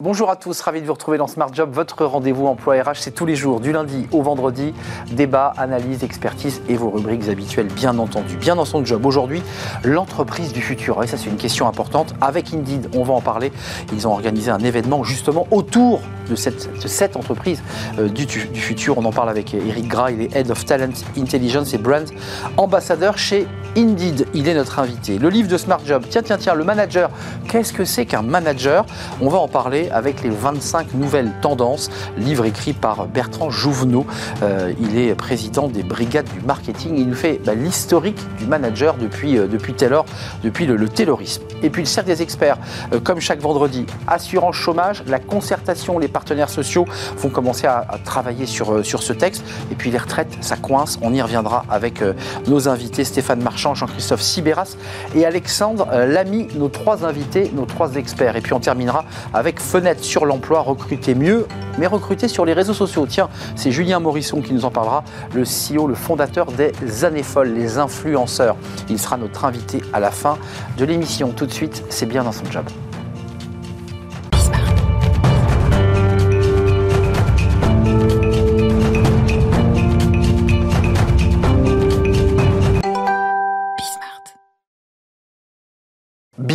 Bonjour à tous, ravi de vous retrouver dans Smart Job, votre rendez-vous emploi RH, c'est tous les jours, du lundi au vendredi, débat, analyse, expertise et vos rubriques habituelles, bien entendu. Bien dans son job, aujourd'hui, l'entreprise du futur. Et ça, c'est une question importante. Avec Indeed, on va en parler. Ils ont organisé un événement justement autour de cette, entreprise euh, du, du, futur. On en parle avec Eric Gras, il est Head of Talent Intelligence et Brand, ambassadeur chez Indeed. Il est notre invité. Le livre de Smart Job, tiens, tiens, tiens, le manager. Qu'est-ce que c'est qu'un manager? On va en parler avec les 25 nouvelles tendances, livre écrit par Bertrand Jouvenot. Euh, il est président des brigades du marketing. Il nous fait bah, l'historique du manager depuis, euh, depuis Taylor, depuis le, le, Taylorisme. Et puis le cercle des experts, euh, comme chaque vendredi, assurance chômage, la concertation, les partenaires sociaux vont commencer à, travailler sur, euh, sur ce texte. Et puis les retraites, ça coince. On y reviendra avec nos invités Stéphane Marchand, Jean-Christophe Sibéras et Alexandre Lamy, nos trois invités, nos trois experts. Et puis on terminera avec fenêtre sur l'emploi, recruter mieux, mais recruter sur les réseaux sociaux. Tiens, c'est Julien Morisson qui nous en parlera, le CEO, le fondateur des années folles, les influenceurs. Il sera notre invité à la fin de l'émission. Tout de suite, c'est bien dans son job.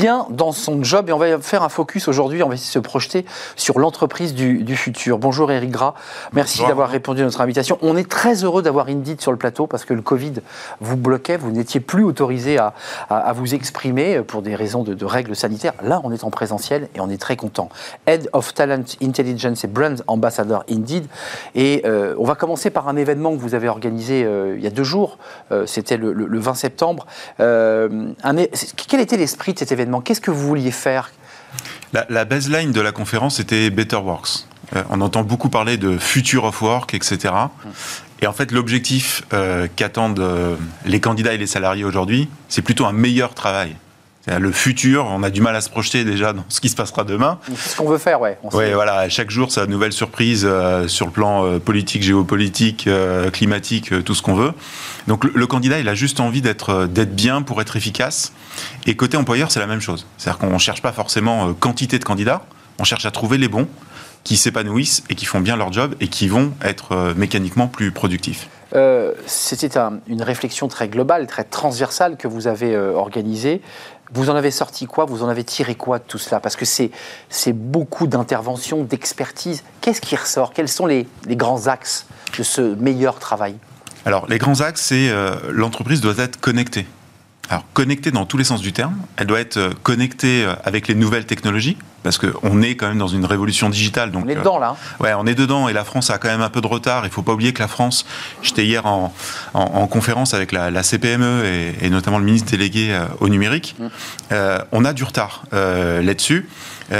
Bien dans son job et on va faire un focus aujourd'hui, on va essayer de se projeter sur l'entreprise du, du, futur. Bonjour Eric Gras, merci d'avoir répondu à notre invitation. On est très heureux d'avoir Indeed sur le plateau parce que le Covid vous bloquait, vous n'étiez plus autorisé à, à, à, vous exprimer pour des raisons de, de, règles sanitaires. Là, on est en présentiel et on est très content. Head of Talent Intelligence et Brand Ambassador Indeed. Et euh, on va commencer par un événement que vous avez organisé euh, il y a deux jours, euh, c'était le, le, le, 20 septembre. Un, quel était l'esprit de cet événement? Qu'est-ce que vous vouliez faire? La, baseline de la conférence était Better Works. Euh, on entend beaucoup parler de future of work, etc. Et en fait, l'objectif euh, qu'attendent euh, les candidats et les salariés aujourd'hui, c'est plutôt un meilleur travail. Le futur, on a du mal à se projeter déjà dans ce qui se passera demain. C'est ce qu'on veut faire, ouais. Oui, voilà. Chaque jour, ça nouvelle surprise euh, sur le plan euh, politique, géopolitique, euh, climatique, tout ce qu'on veut. Donc le, le, candidat, il a juste envie d'être d'être bien pour être efficace. Et côté employeur, c'est la même chose. C'est-à-dire qu'on cherche pas forcément quantité de candidats, on cherche à trouver les bons qui s'épanouissent et qui font bien leur job et qui vont être mécaniquement plus productifs. Euh, C'était un, une réflexion très globale, très transversale que vous avez euh, organisée. Vous en avez sorti quoi? Vous en avez tiré quoi de tout cela? Parce que c'est beaucoup d'interventions, d'expertise. Qu'est-ce qui ressort? Quels sont les, les, grands axes de ce meilleur travail? Alors, les grands axes, c'est euh, l'entreprise doit être connectée. Alors, connectée dans tous les sens du terme, elle doit être connectée avec les nouvelles technologies, parce qu'on est quand même dans une révolution digitale. Donc, on est dedans, là. Euh, ouais, on est dedans, et la France a quand même un peu de retard. Il ne faut pas oublier que la France, j'étais hier en, en, en, conférence avec la, la CPME et, et, notamment le ministre délégué euh, au numérique, mmh. euh, on a du retard euh, là-dessus.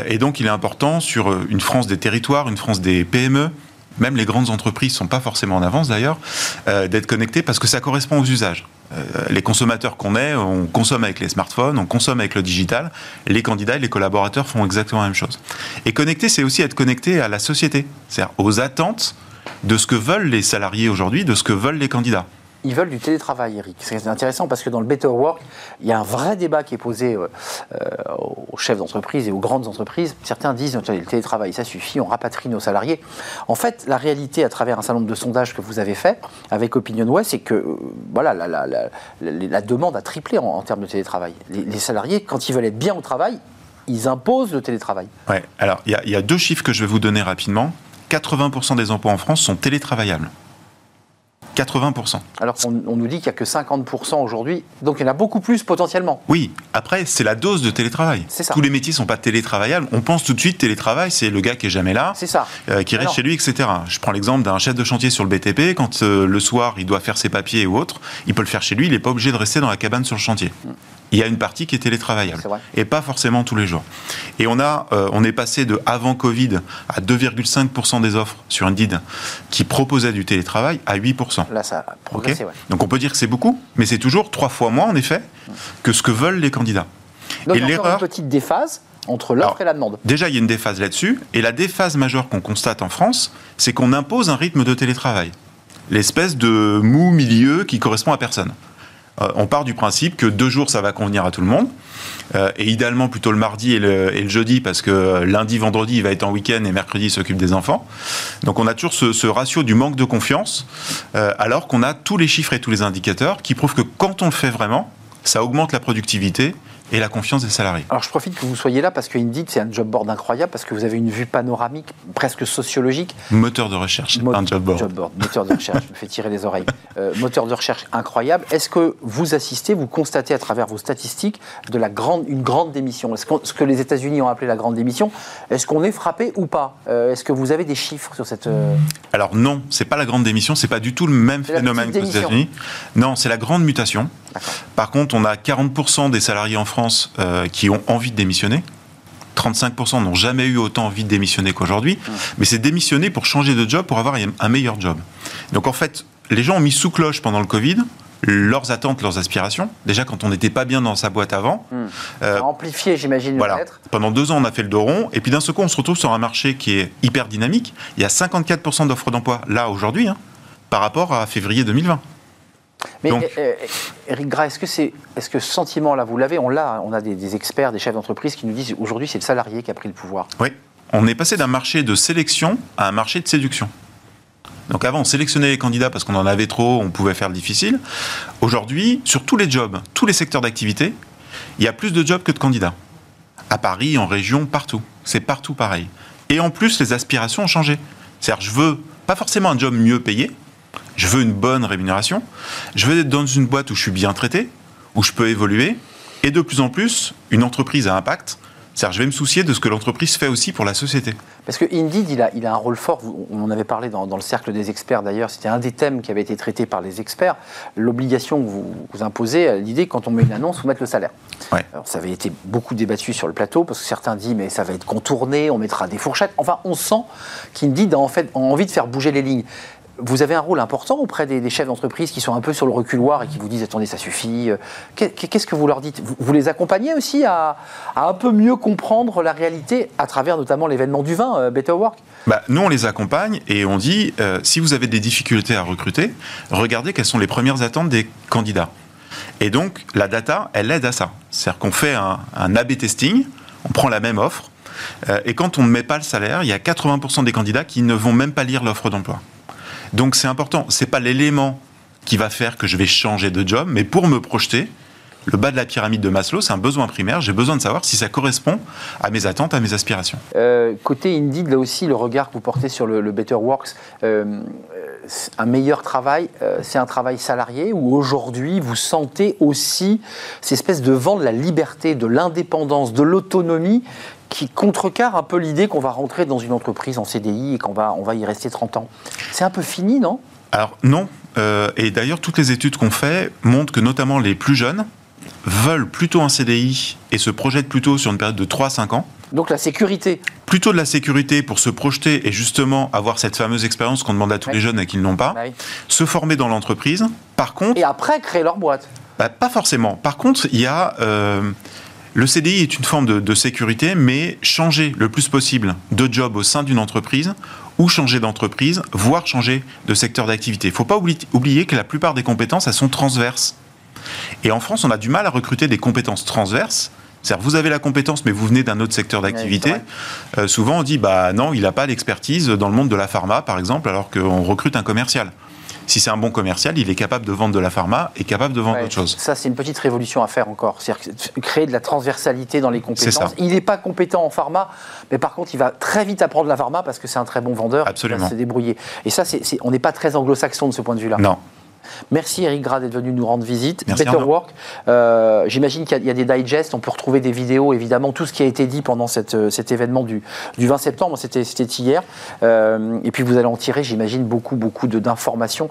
et donc, il est important sur une France des territoires, une France des PME, même les grandes entreprises ne sont pas forcément en avance d'ailleurs, euh, d'être connectées parce que ça correspond aux usages. Euh, les consommateurs qu'on est, on consomme avec les smartphones, on consomme avec le digital. Les candidats et les collaborateurs font exactement la même chose. Et connecté, c'est aussi être connecté à la société, c'est-à-dire aux attentes de ce que veulent les salariés aujourd'hui, de ce que veulent les candidats ils veulent du télétravail, Eric. C'est intéressant parce que dans le Better Work, il y a un vrai débat qui est posé euh, aux chefs d'entreprise et aux grandes entreprises. Certains disent le télétravail, ça suffit, on rapatrie nos salariés. En fait, la réalité, à travers un certain nombre de sondages que vous avez fait avec OpinionWay, c'est que euh, voilà, la, demande a triplé en, termes de télétravail. Les, salariés, quand ils veulent être bien au travail, ils imposent le télétravail. Ouais. Alors, il y, a deux chiffres que je vais vous donner rapidement. 80% des emplois en France sont télétravaillables. 80%. Alors qu'on on nous dit qu'il n'y a que 50% aujourd'hui, donc il y en a beaucoup plus potentiellement. Oui, après, c'est la dose de télétravail. Tous les métiers ne sont pas télétravaillables. On pense tout de suite télétravail, c'est le gars qui est jamais là, c'est ça. Euh, qui reste Alors... chez lui, etc. Je prends l'exemple d'un chef de chantier sur le BTP, quand euh, le soir il doit faire ses papiers ou autre, il peut le faire chez lui, il n'est pas obligé de rester dans la cabane sur le chantier. Mm il y a une partie qui est télétravaillable est et pas forcément tous les jours. Et on a, euh, on est passé de avant Covid à 2,5% des offres sur Indeed qui proposaient du télétravail à 8%. Là, ça a progressé. Okay ouais. Donc on peut dire que c'est beaucoup, mais c'est toujours trois fois moins en effet que ce que veulent les candidats. Donc, et l'erreur, une petite déphase entre l'offre et la demande. Déjà, il y a une déphase là-dessus, et la déphase majeure qu'on constate en France, c'est qu'on impose un rythme de télétravail, l'espèce de mou milieu qui correspond à personne. On part du principe que deux jours, ça va convenir à tout le monde. et idéalement plutôt le mardi et le, jeudi parce que lundi, vendredi, il va être en week-end et mercredi, il s'occupe des enfants. Donc on a toujours ce ratio du manque de confiance, alors qu'on a tous les chiffres et tous les indicateurs qui prouvent que quand on le fait vraiment, ça augmente la productivité et la confiance des salariés. Alors je profite que vous soyez là parce qu'Indeed, c'est un job board incroyable parce que vous avez une vue panoramique, presque sociologique. Moteur de recherche, Mo un job board. Job board, moteur de recherche, je me fais tirer les oreilles. Euh, moteur de recherche incroyable. Est-ce que vous assistez, vous constatez à travers vos statistiques de la grande, une grande démission? Est-ce que, ce que les États-Unis ont appelé la grande démission, est-ce qu'on est frappé ou pas? Euh, Est-ce que vous avez des chiffres sur cette. Euh, Alors non, c'est pas la grande démission, c'est pas du tout le même phénomène que les États-Unis. Non, c'est la grande mutation. Par contre, on a 40% des salariés en France euh, qui ont envie de démissionner. 35% n'ont jamais eu autant envie de démissionner qu'aujourd'hui, mmh. mais c'est démissionner pour changer de job, pour avoir un meilleur job. Donc en fait, les gens ont mis sous cloche pendant le Covid leurs attentes, leurs aspirations. Déjà, quand on n'était pas bien dans sa boîte avant. Mmh. Euh, amplifié, j'imagine, voilà. Pendant deux ans, on a fait le dos rond. Et puis d'un seul coup, on se retrouve sur un marché qui est hyper dynamique. Il y a 54% d'offres d'emploi, là, aujourd'hui, hein, par rapport à février 2020. Mais euh, euh, Eric Gras, est-ce que, c'est, est-ce que ce sentiment-là, vous l'avez On l'a, on a des, experts, des chefs d'entreprise qui nous disent aujourd'hui c'est le salarié qui a pris le pouvoir. Oui, on est passé d'un marché de sélection à un marché de séduction. Donc avant, on sélectionnait les candidats parce qu'on en avait trop, on pouvait faire le difficile. Aujourd'hui, sur tous les jobs, tous les secteurs d'activité, il y a plus de jobs que de candidats. À Paris, en région, partout. C'est partout pareil. Et en plus, les aspirations ont changé. C'est-à-dire, je veux pas forcément un job mieux payé, je veux une bonne rémunération, je veux être dans une boîte où je suis bien traité, où je peux évoluer, et de plus en plus, une entreprise à impact. C'est-à-dire, je vais me soucier de ce que l'entreprise fait aussi pour la société. Parce que Indeed, il a, il a un rôle fort. On en avait parlé dans, le cercle des experts d'ailleurs. C'était un des thèmes qui avait été traité par les experts. L'obligation que vous, vous imposez, l'idée, quand on met une annonce, vous mettre le salaire. Alors, ça avait été beaucoup débattu sur le plateau parce que certains disent, mais ça va être contourné, on mettra des fourchettes. Enfin, on sent qu'Indeed a en fait envie de faire bouger les lignes vous avez un rôle important auprès des, chefs d'entreprise qui sont un peu sur le reculoir et qui vous disent attendez, ça suffit. Euh, qu'est-ce que vous leur dites? Vous, les accompagnez aussi à, un peu mieux comprendre la réalité à travers notamment l'événement du vin, euh, Better Work? Bah, Nous, on les accompagne et on dit euh, si vous avez des difficultés à recruter, regardez quelles sont les premières attentes des candidats. Et donc, la data, elle aide à ça. C'est-à-dire qu'on fait un, un A-B testing, on prend la même offre, et quand on ne met pas le salaire, il y a 80% des candidats qui ne vont même pas lire l'offre d'emploi. Donc c'est important. C'est pas l'élément qui va faire que je vais changer de job, mais pour me projeter, le bas de la pyramide de Maslow, c'est un besoin primaire. J'ai besoin de savoir si ça correspond à mes attentes, à mes aspirations. Euh, côté Indeed, là aussi, le regard que vous portez sur le, Better Works, euh, un meilleur travail, euh, c'est un travail salarié ou aujourd'hui vous sentez aussi cette espèce de vent de la liberté, de l'indépendance, de l'autonomie qui contrecarre un peu l'idée qu'on va rentrer dans une entreprise en CDI et qu'on va, on va y rester 30 ans. C'est un peu fini, non? Alors non. Euh, et d'ailleurs, toutes les études qu'on fait montrent que notamment les plus jeunes veulent plutôt un CDI et se projettent plutôt sur une période de 3 à 5 ans. Donc la sécurité Plutôt de la sécurité pour se projeter et justement avoir cette fameuse expérience qu'on demande à tous les jeunes et qu'ils n'ont pas. Bah se former dans l'entreprise. Par contre... Et après créer leur boîte bah, Pas forcément. Par contre, il y a... Euh, le CDI est une forme de, sécurité, mais changer le plus possible de job au sein d'une entreprise ou changer d'entreprise, voire changer de secteur d'activité. Il ne faut pas oublier que la plupart des compétences, elles sont transverses. Et en France, on a du mal à recruter des compétences transverses. C'est-à-dire, vous avez la compétence, mais vous venez d'un autre secteur d'activité. Euh, souvent, on dit, bah non, il n'a pas l'expertise dans le monde de la pharma, par exemple, alors qu'on recrute un commercial si c'est un bon commercial, il est capable de vendre de la pharma et capable de vendre autre chose. Ça, c'est une petite révolution à faire encore. C'est-à-dire créer de la transversalité dans les compétences. Il n'est pas compétent en pharma, mais par contre, il va très vite apprendre la pharma parce que c'est un très bon vendeur. Absolument. Il va se débrouiller. Et ça, on n'est pas très anglo-saxon de ce point de vue-là. Non. Merci Eric Grad d'être venu nous rendre visite. Better Work, euh, j'imagine qu'il y, a des digests, on peut retrouver des vidéos, évidemment, tout ce qui a été dit pendant euh, cet événement du, 20 septembre, c'était hier. Euh, et puis vous allez en tirer, j'imagine, beaucoup, beaucoup d'informations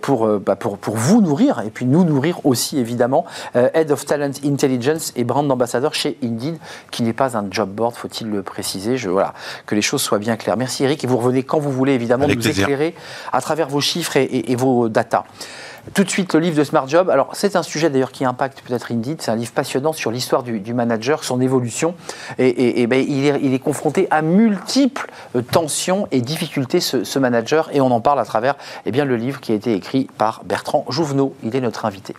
pour, bah, pour, pour, vous nourrir et puis nous nourrir aussi, évidemment. Head of Talent Intelligence et brand ambassadeur chez Indeed, qui n'est pas un job board, faut-il le préciser. Je, voilà, que les choses soient bien claires. Merci Eric, et vous revenez quand vous voulez, évidemment, nous éclairer à travers vos chiffres et, et vos datas. Tout de suite, le livre de Smart Job. Alors, c'est un sujet d'ailleurs qui impacte peut-être Indeed. C'est un livre passionnant sur l'histoire du, manager, son évolution. Et, ben, il, est, confronté à multiples euh, tensions et difficultés, ce, manager. Et on en parle à travers eh bien, le livre qui a été écrit par Bertrand Jouvenot. Il est notre invité.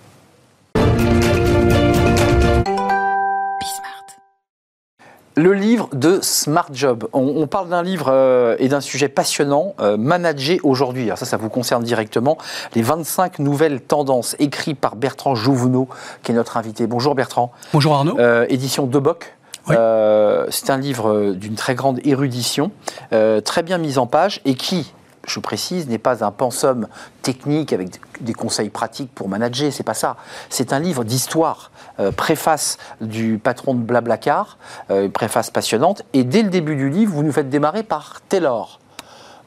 Le livre de Smart Job. On, parle d'un livre euh, et d'un sujet passionnant, euh, manager aujourd'hui. Alors ça, ça vous concerne directement. Les 25 nouvelles tendances écrites par Bertrand Jouvenot, qui est notre invité. Bonjour Bertrand. Bonjour Arnaud. Euh, édition De Boc. c'est un livre d'une très grande érudition, très bien mis en page et qui, je précise, n'est pas un pensum technique avec des conseils pratiques pour manager, c'est pas ça. C'est un livre d'histoire, préface du patron de Blablacar, euh, préface passionnante, et dès le début du livre, vous nous faites démarrer par Taylor.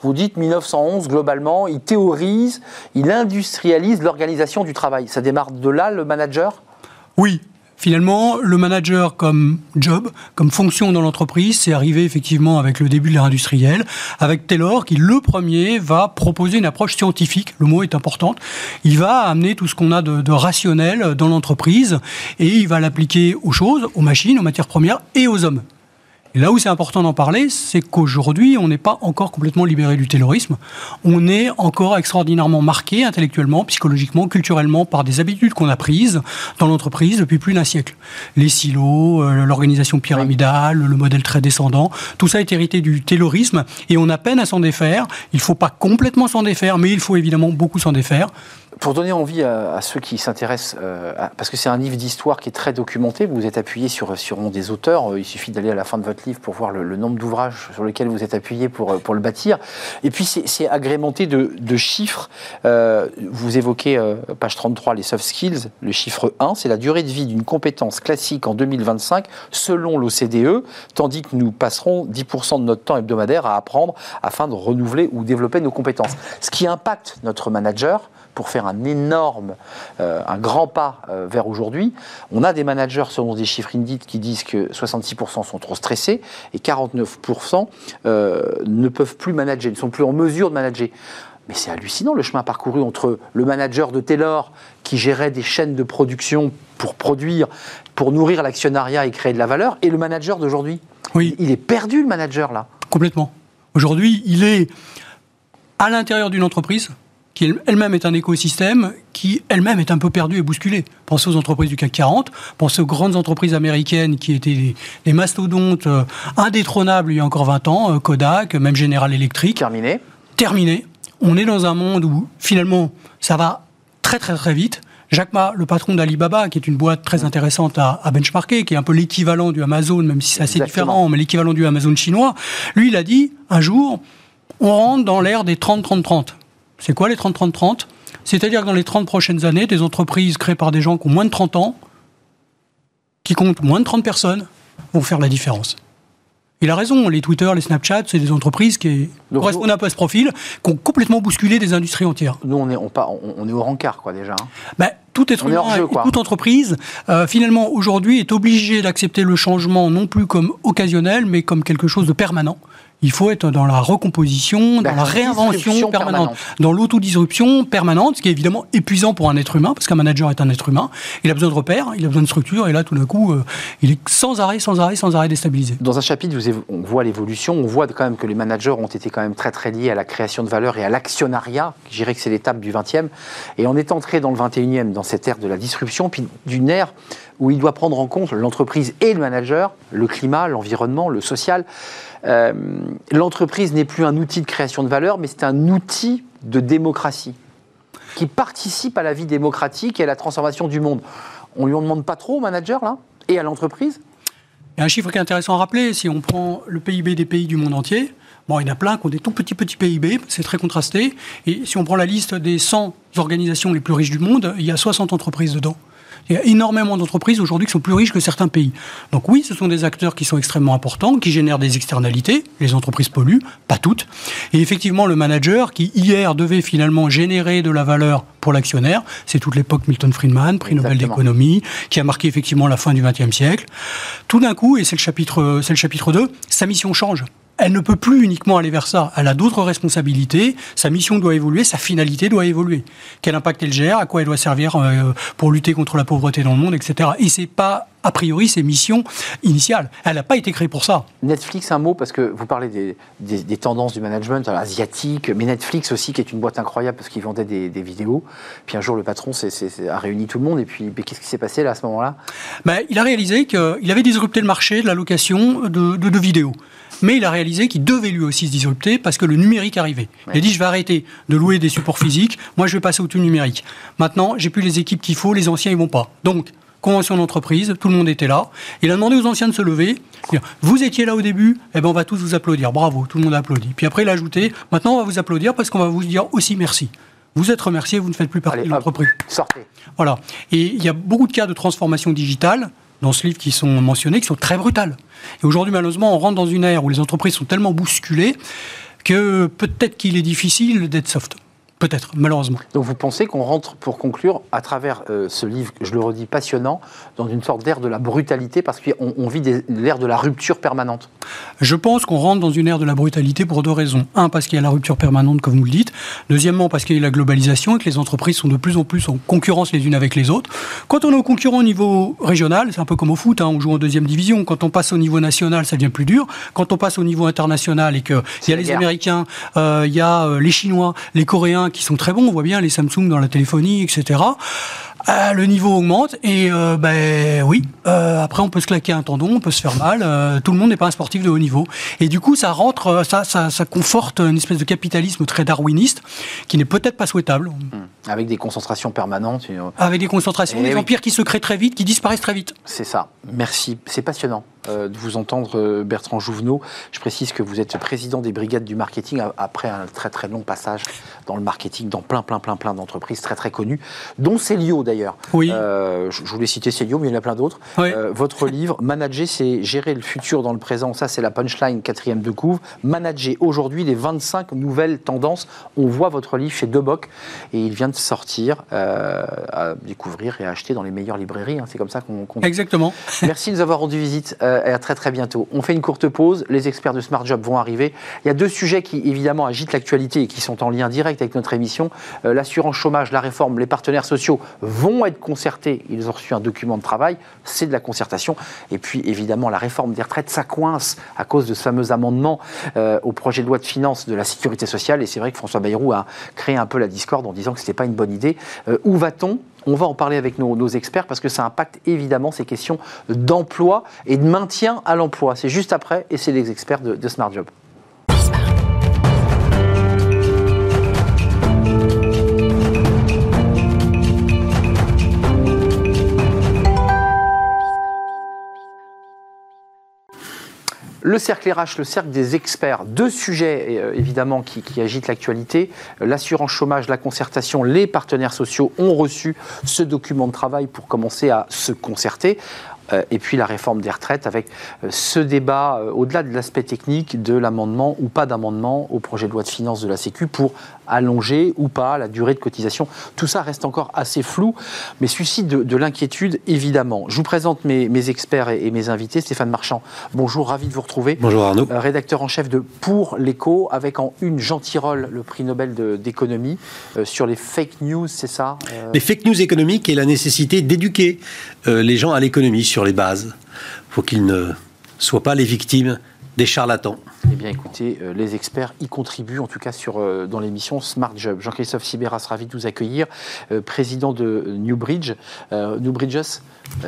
Vous dites 1911, globalement, il théorise, il industrialise l'organisation du travail. Ça démarre de là, le manager? Oui, Finalement, le manager comme job, comme fonction dans l'entreprise, c'est arrivé effectivement avec le début de l'ère industrielle, avec Taylor qui, le premier, va proposer une approche scientifique, le mot est important, il va amener tout ce qu'on a de, de, rationnel dans l'entreprise et il va l'appliquer aux choses, aux machines, aux matières premières et aux hommes là où c'est important d'en parler, c'est qu'aujourd'hui, on n'est pas encore complètement libéré du terrorisme. On est encore extraordinairement marqué intellectuellement, psychologiquement, culturellement par des habitudes qu'on a prises dans l'entreprise depuis plus d'un siècle. Les silos, euh, l'organisation pyramidale, le modèle très descendant, tout ça est hérité du terrorisme et on a peine à s'en défaire. Il ne faut pas complètement s'en défaire, mais il faut évidemment beaucoup s'en défaire pour donner envie à, ceux qui s'intéressent, euh, parce que c'est un livre d'histoire qui est très documenté, vous êtes appuyé sur, sur des auteurs, euh, il suffit d'aller à la fin de votre livre pour voir le, nombre d'ouvrages sur lesquels vous êtes appuyé pour, euh, pour le bâtir. Et puis c'est agrémenté de, de chiffres. vous évoquez, page 33, les soft skills. Le chiffre 1, c'est la durée de vie d'une compétence classique en 2025 selon l'OCDE, tandis que nous passerons 10% de notre temps hebdomadaire à apprendre afin de renouveler ou développer nos compétences. Ce qui impacte notre manager, pour faire un énorme, euh, un grand pas euh, vers aujourd'hui. On a des managers, selon des chiffres Indeed, qui disent que 66% sont trop stressés et 49% euh, ne peuvent plus manager, ne sont plus en mesure de manager. Mais c'est hallucinant le chemin parcouru entre le manager de Taylor qui gérait des chaînes de production pour produire, pour nourrir l'actionnariat et créer de la valeur, et le manager d'aujourd'hui. Oui. Il est perdu le manager là. Complètement. Aujourd'hui, il est à l'intérieur d'une entreprise, qui elle-même est un écosystème qui elle-même est un peu perdu et bousculé. Pensez aux entreprises du CAC 40, pensez aux grandes entreprises américaines qui étaient des, mastodontes euh, indétrônables il y a encore 20 ans, euh, Kodak, même General Electric. Terminé. Terminé. On est dans un monde où finalement ça va très très très vite. Jacques Ma, le patron d'Alibaba, qui est une boîte très intéressante à, à benchmarker, qui est un peu l'équivalent du Amazon, même si c'est assez différent, mais l'équivalent du Amazon chinois, lui, il a dit un jour, on rentre dans l'ère des 30-30-30. C'est quoi les 30-30-30 C'est-à-dire que dans les 30 prochaines années, des entreprises créées par des gens qui ont moins de 30 ans, qui comptent moins de 30 personnes, vont faire la différence. Il a raison, les Twitter, les Snapchat, c'est des entreprises qui correspondent un peu à ce profil, qui ont complètement bousculé des industries entières. Nous, on est, on, on est au rencard, quoi, déjà. Hein. Ben, tout être humain toute entreprise, euh, finalement, aujourd'hui, est obligé d'accepter le changement non plus comme occasionnel, mais comme quelque chose de permanent il faut être dans la recomposition, dans la, réinvention permanente, dans l'autodisruption permanente, ce qui est évidemment épuisant pour un être humain, parce qu'un manager est un être humain. Il a besoin de repères, il a besoin de structure, et là, tout d'un coup, euh, il est sans arrêt, sans arrêt, sans arrêt déstabilisé. Dans un chapitre, on voit l'évolution, on voit quand même que les managers ont été quand même très très liés à la création de valeur et à l'actionnariat. Je dirais que c'est l'étape du 20e. Et on est entré dans le 21e, dans cette ère de la disruption, puis d'une ère où il doit prendre en compte l'entreprise et le manager, le climat, l'environnement, le social. Euh, l'entreprise n'est plus un outil de création de valeur, mais c'est un outil de démocratie qui participe à la vie démocratique et à la transformation du monde. On ne lui en demande pas trop au manager, là, et à l'entreprise? A un chiffre qui est intéressant à rappeler. Si on prend le PIB des pays du monde entier, Bon, il y en a plein qui ont des tout petits petits PIB, c'est très contrasté. Et si on prend la liste des 100 organisations les plus riches du monde, il y a 60 entreprises dedans. Il y a énormément d'entreprises aujourd'hui qui sont plus riches que certains pays. Donc oui, ce sont des acteurs qui sont extrêmement importants, qui génèrent des externalités. Les entreprises polluent, pas toutes. Et effectivement, le manager qui hier devait finalement générer de la valeur pour l'actionnaire, c'est toute l'époque Milton Friedman, prix Nobel d'économie, qui a marqué effectivement la fin du XXe siècle. Tout d'un coup, et c'est le chapitre, c'est le chapitre 2, sa mission change elle ne peut plus uniquement aller vers ça. Elle a d'autres responsabilités. Sa mission doit évoluer, sa finalité doit évoluer. Quel impact elle gère, à quoi elle doit servir euh, pour lutter contre la pauvreté dans le monde, etc. Et c'est pas a priori ses missions initiales. Elle n'a pas été créée pour ça. Netflix, un mot, parce que vous parlez des, des, tendances du management asiatique, mais Netflix aussi, qui est une boîte incroyable parce qu'ils vendaient des, vidéos. Puis un jour, le patron a réuni tout le monde. Et puis, qu'est-ce qui s'est passé là à ce moment-là? Ben, Il a réalisé qu'il avait disrupté le marché de la location de, de vidéos mais il a réalisé qu'il devait lui aussi se disrupter parce que le numérique arrivait. Il a dit je vais arrêter de louer des supports physiques, moi je vais passer au tout numérique. Maintenant, j'ai plus les équipes qu'il faut, les anciens ils vont pas. Donc convention d'entreprise, tout le monde était là. Il a demandé aux anciens de se lever. Vous étiez là au début, eh ben on va tous vous applaudir. Bravo, tout le monde a applaudi. Puis après, il a ajouté, maintenant on va vous applaudir parce qu'on va vous dire aussi merci. Vous êtes remercié, vous ne faites plus partie de l'entreprise. Sortez. Voilà. Et il y a beaucoup de cas de transformation digitale dans ce livre qui sont mentionnés, qui sont très brutales. Et aujourd'hui, malheureusement, on rentre dans une ère où les entreprises sont tellement bousculées que peut-être qu'il est difficile d'être soft. Peut-être, malheureusement. Donc vous pensez qu'on rentre, pour conclure, à travers euh, ce livre, je le redis, passionnant, dans une sorte d'ère de la brutalité, parce qu'on vit l'ère de la rupture permanente Je pense qu'on rentre dans une ère de la brutalité pour deux raisons. Un, parce qu'il y a la rupture permanente, comme vous le dites. Deuxièmement, parce qu'il y a la globalisation et que les entreprises sont de plus en plus en concurrence les unes avec les autres. Quand on est au concurrent au niveau régional, c'est un peu comme au foot, hein, on joue en deuxième division. Quand on passe au niveau national, ça devient plus dur. Quand on passe au niveau international et qu'il y a les Américains, euh, il y a euh, les Chinois, les Coréens, qui sont très bons. On voit bien les Samsung dans la téléphonie, etc. Euh, le niveau augmente et euh, ben oui. Euh, après, on peut se claquer un tendon, on peut se faire mal. tout le monde n'est pas un sportif de haut niveau. Et du coup, ça rentre, ça, ça, conforte une espèce de capitalisme très darwiniste qui n'est peut-être pas souhaitable. Mmh. Avec des concentrations permanentes. Avec des concentrations, eh des empires qui se créent très vite, qui disparaissent très vite. C'est ça. Merci. C'est passionnant. Euh, de vous entendre, euh, Bertrand Jouvenot. Je précise que vous êtes président des brigades du marketing après un très très long passage dans le marketing, dans plein plein plein plein d'entreprises très très connues, dont Célio d'ailleurs. Oui. Euh, je voulais citer Célio, mais il y en a plein d'autres. votre livre, Manager, c'est gérer le futur dans le présent. Ça, c'est la punchline quatrième de couve. Manager aujourd'hui les 25 nouvelles tendances. On voit votre livre chez Deboc et il vient de sortir à découvrir et à acheter dans les meilleures librairies. Hein. C'est comme ça qu'on. Exactement. Merci de nous avoir rendu visite. Euh, et à très très bientôt. On fait une courte pause, les experts de Smart Job vont arriver. Il y a deux sujets qui évidemment agitent l'actualité et qui sont en lien direct avec notre émission. Euh, l'assurance chômage, la réforme, les partenaires sociaux vont être concertés. Ils ont reçu un document de travail, c'est de la concertation. Et puis évidemment la réforme des retraites, ça coince à cause de ce fameux amendement euh, au projet de loi de finances de la sécurité sociale. Et c'est vrai que François Bayrou a créé un peu la discorde en disant que ce n'était pas une bonne idée. où va-t-on? On va en parler avec nos, experts parce que ça impacte évidemment ces questions d'emploi et de maintien à l'emploi. C'est juste après et c'est les experts de, de Smart Job. Le cercle RH, le cercle des experts, deux sujets euh, évidemment qui, agitent l'actualité. L'assurance chômage, la concertation, les partenaires sociaux ont reçu ce document de travail pour commencer à se concerter. Euh, et puis la réforme des retraites avec euh, ce débat, euh, au-delà de l'aspect technique de l'amendement ou pas d'amendement au projet de loi de finances de la Sécu pour allonger ou pas la durée de cotisation. Tout ça reste encore assez flou, mais suscite de, l'inquiétude évidemment. Je vous présente mes, experts et, mes invités. Stéphane Marchand, bonjour, ravi de vous retrouver. Bonjour Arnaud. rédacteur en chef de Pour l'écho, avec en une Jean Tirole, le prix Nobel d'économie, sur les fake news, c'est ça Les fake news économiques et la nécessité d'éduquer les gens à l'économie sur les bases. faut qu'ils ne soient pas les victimes des charlatans. Eh bien, écoutez, euh, les experts y contribuent, en tout cas sur, euh, dans l'émission Smart Job. Jean-Christophe Sibéras, ravi de vous accueillir, euh, président de Newbridge. Newbridges,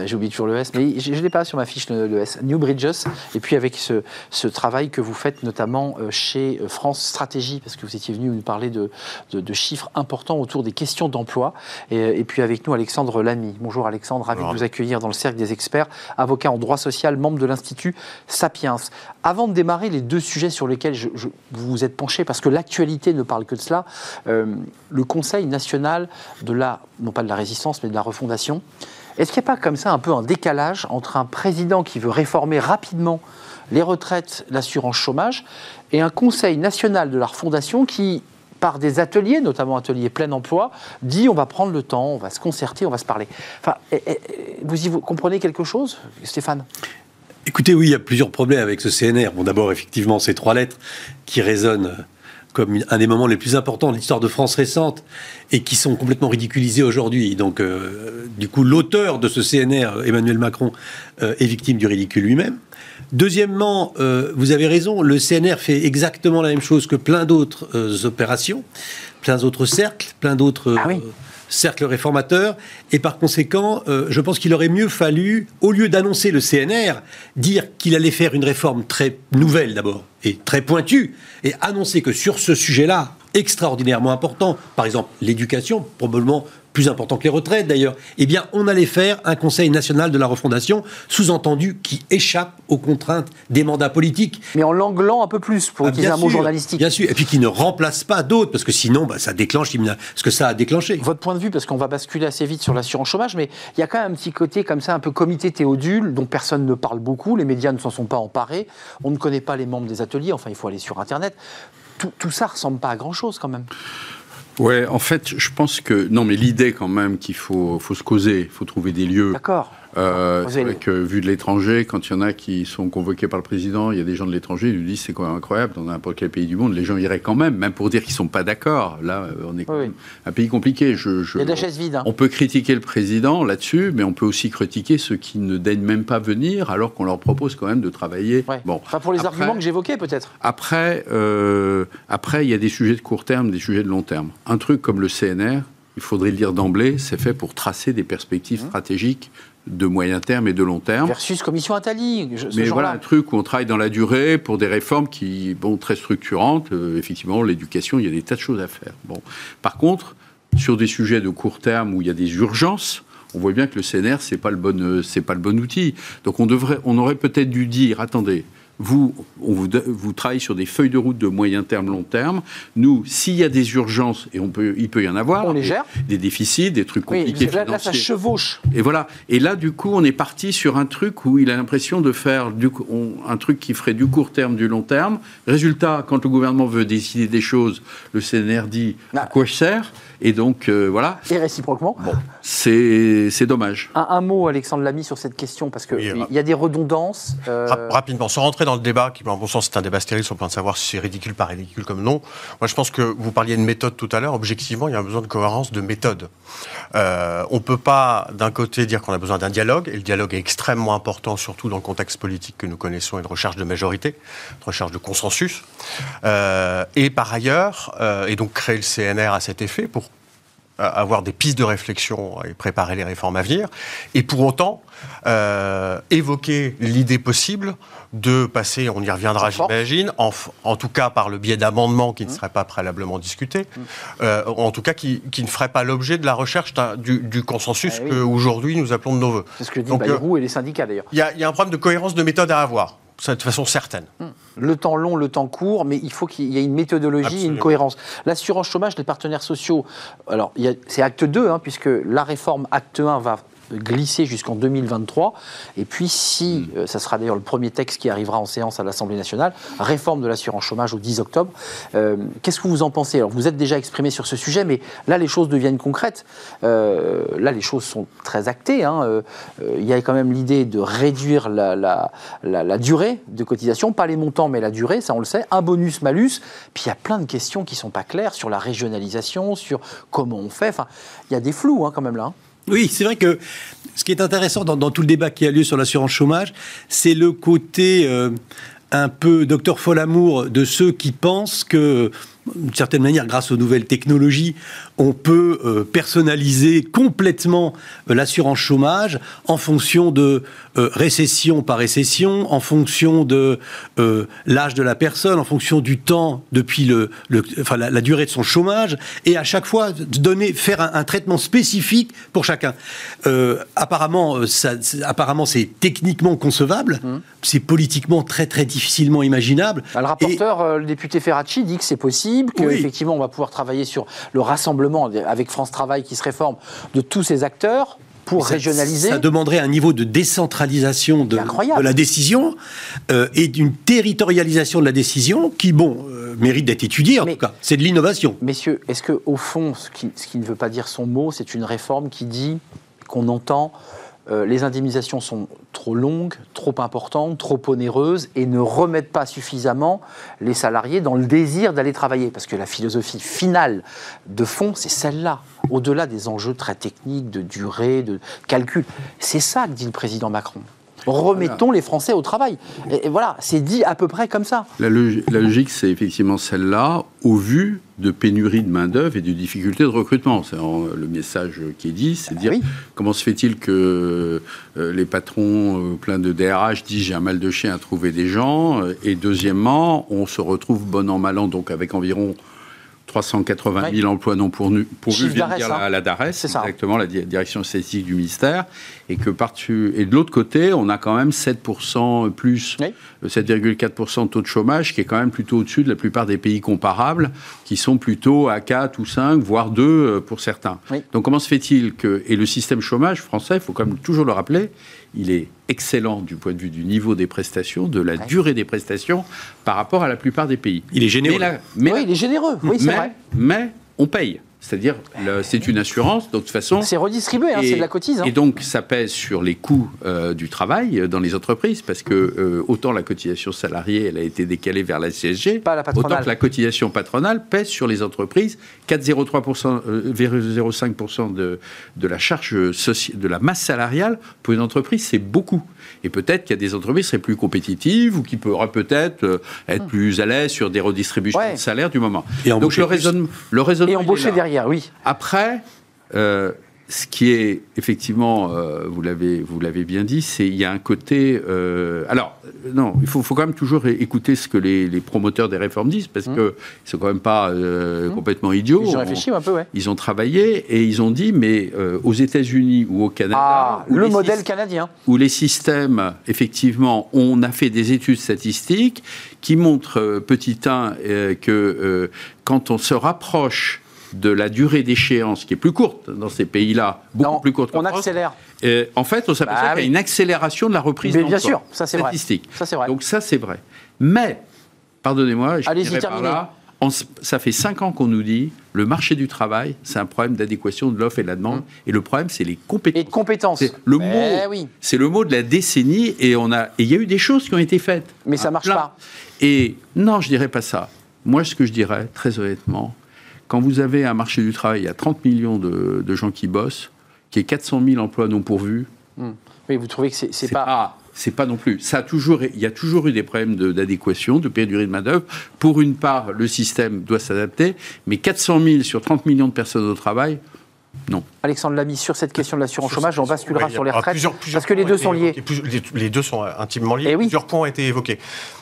j'ai oublié toujours le S, mais je ne l'ai pas sur ma fiche le, S. New Bridges, et puis avec ce, ce, travail que vous faites notamment chez France Stratégie, parce que vous étiez venu nous parler de, de, chiffres importants autour des questions d'emploi. Et, puis avec nous, Alexandre Lamy. Bonjour Alexandre, ravi de vous accueillir dans le cercle des experts, avocat en droit social, membre de l'Institut Sapiens. Avant de démarrer les deux sujets sur lesquels je, vous vous êtes penché, parce que l'actualité ne parle que de cela. Euh, le Conseil national de la, non pas de la résistance, mais de la refondation. Est-ce qu'il n'y a pas comme ça un peu un décalage entre un président qui veut réformer rapidement les retraites, l'assurance chômage, et un Conseil national de la refondation qui, par des ateliers, notamment ateliers plein emploi, dit on va prendre le temps, on va se concerter, on va se parler. Enfin, vous y comprenez quelque chose, Stéphane? Écoutez, oui, il y a plusieurs problèmes avec ce CNR. Bon, d'abord, effectivement, ces trois lettres qui résonnent comme un des moments les plus importants de l'histoire de France récente et qui sont complètement ridiculisés aujourd'hui. Donc, euh, du coup, l'auteur de ce CNR, Emmanuel Macron, euh, est victime du ridicule lui-même. Deuxièmement, euh, vous avez raison, le CNR fait exactement la même chose que plein d'autres opérations, plein d'autres cercles, plein d'autres... Ah cercle réformateur. Et par conséquent, euh, je pense qu'il aurait mieux fallu, au lieu d'annoncer le CNR, dire qu'il allait faire une réforme très nouvelle d'abord et très pointue, et annoncer que sur ce sujet-là, extraordinairement important, par exemple l'éducation, probablement plus important que les retraites d'ailleurs, eh bien, on allait faire un Conseil national de la refondation, sous-entendu qui échappe aux contraintes des mandats politiques. Mais en l'anglant un peu plus, pour ah, utiliser un mot journalistique. Bien sûr, et puis qui ne remplace pas d'autres, parce que sinon, bah, ça déclenche ce que ça a déclenché. Votre point de vue, parce qu'on va basculer assez vite sur l'assurance chômage, mais il y a quand même un petit côté comme ça, un peu comité théodule, dont personne ne parle beaucoup, les médias ne s'en sont pas emparés, on ne connaît pas les membres des ateliers, enfin, il faut aller sur Internet. Tout, tout ça ressemble pas à grand-chose quand même. Ouais, en fait, je pense que non, mais l'idée quand même qu'il faut, faut se causer, il faut trouver des lieux. D'accord. Euh, c'est vrai que vu de l'étranger, quand il y en a qui sont convoqués par le président, il y a des gens de l'étranger, ils lui disent c'est quand même incroyable, dans n'importe quel pays du monde, les gens iraient quand même, même pour dire qu'ils sont pas d'accord. Là, on est un pays compliqué. Je, il y a de la chaise vide. Hein. On peut critiquer le président là-dessus, mais on peut aussi critiquer ceux qui ne daignent même pas venir, alors qu'on leur propose quand même de travailler. Bon. Enfin, pour les arguments que j'évoquais, peut-être. Après, euh, après, il y a des sujets de court terme, des sujets de long terme. Un truc comme le CNR, il faudrait le dire d'emblée, c'est fait pour tracer des perspectives mmh. stratégiques de moyen terme et de long terme. Versus commission Attali. Mais voilà un truc où on travaille dans la durée pour des réformes qui, bon, très structurantes. Euh, effectivement, l'éducation, il y a des tas de choses à faire. Bon. Par contre, sur des sujets de court terme où il y a des urgences, on voit bien que le CNR, c'est pas le bon, euh, c'est pas le bon outil. Donc on devrait, on aurait peut-être dû dire, attendez, vous, vous, travaillez sur des feuilles de route de moyen terme, long terme. Nous, s'il y a des urgences, et on peut, il peut y en avoir, on les gère. Des, déficits, des trucs compliqués. Là, là, ça chevauche. Et voilà. Et là, du coup, on est parti sur un truc où il a l'impression de faire du, un truc qui ferait du court terme, du long terme. Résultat, quand le gouvernement veut décider des choses, le CNR dit à quoi je sers et donc, euh, voilà. Et réciproquement. Bon, c'est dommage. Un, mot, Alexandre Lamy, sur cette question, parce qu'il il y a des redondances. Euh, rapidement, sans rentrer dans le débat, qui, en bon sens, c'est un débat stérile sur le point de savoir si c'est ridicule, pas ridicule comme non. Moi, je pense que vous parliez de méthode tout à l'heure. Objectivement, il y a un besoin de cohérence de méthode. Euh, on ne peut pas, d'un côté, dire qu'on a besoin d'un dialogue, et le dialogue est extrêmement important, surtout dans le contexte politique que nous connaissons et de recherche de majorité, de recherche de consensus. et par ailleurs, et donc créer le CNR à cet effet pour avoir des pistes de réflexion et préparer les réformes à venir, et pour autant euh, évoquer l'idée possible de passer, on y reviendra j'imagine, en, en, tout cas par le biais d'amendements qui ne mmh. seraient pas préalablement discutés, mmh. euh, en tout cas qui, qui ne feraient pas l'objet de la recherche du, du, consensus eh qu'aujourd'hui nous appelons de nos voeux. C'est ce que disent Bayrou et les syndicats d'ailleurs. Il y, y, a un problème de cohérence de méthode à avoir de façon certaine. Hmm. Le temps long, le temps court, mais il faut qu'il y ait une méthodologie, une cohérence. L'assurance chômage, les partenaires sociaux, alors c'est acte 2, hein, puisque la réforme acte 1 va glisser jusqu'en 2023. Et puis, si, hmm. euh, ça sera d'ailleurs le premier texte qui arrivera en séance à l'Assemblée nationale, réforme de l'assurance chômage au 10 octobre. Euh, qu'est-ce que vous en pensez? Alors, vous êtes déjà exprimé sur ce sujet, mais là, les choses deviennent concrètes. Euh, là, les choses sont très actées. Hein. il y a quand même l'idée de réduire la, la, la, durée de cotisation, pas les montants, mais la durée, ça on le sait. Un bonus-malus. Puis il y a plein de questions qui ne sont pas claires sur la régionalisation, sur comment on fait. Enfin, il y a des flous hein, quand même là. Hein. Oui, c'est vrai que ce qui est intéressant dans, tout le débat qui a lieu sur l'assurance chômage, c'est le côté euh, un peu docteur Folamour de ceux qui pensent que d'une certaine manière, grâce aux nouvelles technologies, on peut euh, personnaliser complètement euh, l'assurance chômage en fonction de euh, récession par récession, en fonction de l'âge de la personne, en fonction du temps depuis le, enfin, la, durée de son chômage, et à chaque fois donner, faire un, traitement spécifique pour chacun. apparemment, ça, apparemment, c'est techniquement concevable, mmh. c'est politiquement très très difficilement imaginable. Le rapporteur, le député Ferracci, dit que c'est possible, qu'effectivement on va pouvoir travailler sur le rassemblement avec France Travail qui se réforme de tous ces acteurs pour régionaliser. Ça demanderait un niveau de décentralisation de, la décision euh, et d'une territorialisation de la décision qui, bon, euh, mérite d'être étudiée en tout cas. C'est de l'innovation. Messieurs, est-ce que au fond, ce qui, ce qui, ne veut pas dire son mot, c'est une réforme qui dit qu'on entend euh, les indemnisations sont trop longues, trop importantes, trop onéreuses et ne remettent pas suffisamment les salariés dans le désir d'aller travailler. Parce que la philosophie finale de fond, c'est celle-là, au-delà des enjeux très techniques, de durée, de calcul. C'est ça que dit le président Macron. Remettons les Français au travail. Et, et voilà, c'est dit à peu près comme ça. La, logi- la logique, c'est effectivement celle-là, au vu de pénurie de main-d'œuvre et de difficultés de recrutement. C'est le message qui est dit, c'est de dire Oui. comment se fait-il que euh, les patrons euh, pleins de DRH disent j'ai un mal de chien à trouver des gens, euh, et deuxièmement, on se retrouve bon an mal an, donc avec environ 380 000 emplois non pourvus, vient dire la, hein. la DARES, C'est ça. exactement, la di- direction statistique du ministère, et que par-dessus, et de l'autre côté, on a quand même 7% plus, Oui. euh, 7,4% de taux de chômage, qui est quand même plutôt au-dessus de la plupart des pays comparables, qui sont plutôt à 4 ou 5, voire 2 euh, pour certains. Oui. Donc comment se fait-il que, et le système chômage français, il faut quand même toujours le rappeler, il est excellent du point de vue du niveau des prestations, de la durée des prestations, par rapport à la plupart des pays. Il est généreux. Mais, la- mais oui, il est généreux, oui, c'est mais, vrai. mais on paye. C'est-à-dire, c'est une assurance, donc de toute façon. C'est redistribué, hein, c'est de la cotise. hein. Et donc, ça pèse sur les coûts euh, du travail euh, dans les entreprises, parce que euh, autant la cotisation salariée, elle a été décalée vers la CSG, Pas la patronale. autant que la cotisation patronale pèse sur les entreprises 4,03%, euh, 0,05% de, de la charge soci- de la masse salariale. Pour une entreprise, c'est beaucoup. Et peut-être qu'il y a des entreprises qui seraient plus compétitives ou qui pourraient peut-être euh, être plus à l'aise sur des redistributions Hmm. Ouais. de salaire du moment. Et donc embaucher le raisonnement, le raisonnement Et embaucher là. Derrière, oui. Après, euh, ce qui est effectivement, euh, vous l'avez vous l'avez bien dit, c'est il y a un côté. euh, alors non, il faut, faut quand même toujours écouter ce que les, les promoteurs des réformes disent parce que ils sont quand même pas euh, complètement idiots. J'ai On- réfléchi un peu, ouais. Ils ont travaillé et ils ont dit, mais aux États-Unis ou au Canada, Ah, le modèle canadien. où les systèmes, effectivement, on a fait des études statistiques qui montrent, petit 1, euh, que quand on se rapproche de la durée d'échéance, qui est plus courte dans ces pays-là, beaucoup Non, plus courte on qu'en France, accélère. euh, en fait, on s'aperçoit Bah qu'il y a une accélération de la reprise Mais bien sûr, ça, c'est vrai. Statistique. Ça, c'est vrai. Donc ça, c'est vrai. Mais, pardonnez-moi, je dirais par là, on ça fait cinq ans qu'on nous dit le marché du travail, c'est un problème d'adéquation de l'offre et de la demande. Et le problème, c'est les compétences. Et de compétences. C'est le Eh mot. oui. C'est le mot de la décennie et on a. Et il y a eu des choses qui ont été faites. Mais ça marche plein. pas. Et non, je dirais pas ça. Moi, ce que je dirais, très honnêtement, quand vous avez un marché du travail, a 30 millions de, de gens qui bossent, qui est 400 000 emplois non pourvus. Oui, vous trouvez que c'est c'est C'est pas. pas. c'est pas non plus. Ça a toujours, il y a toujours eu des problèmes de- d'adéquation, de, pénurie de main d'œuvre. Pour une part, le système doit s'adapter, mais 400 000 sur 30 millions de personnes au travail, non. Alexandre Lamy, sur cette question de l'assurance chômage, on basculera sur les alors, retraites. plusieurs- plusieurs parce que les deux sont liés. évoqués. Plus- les, les deux sont intimement liés. Eh oui. Plusieurs points ont été évoqués.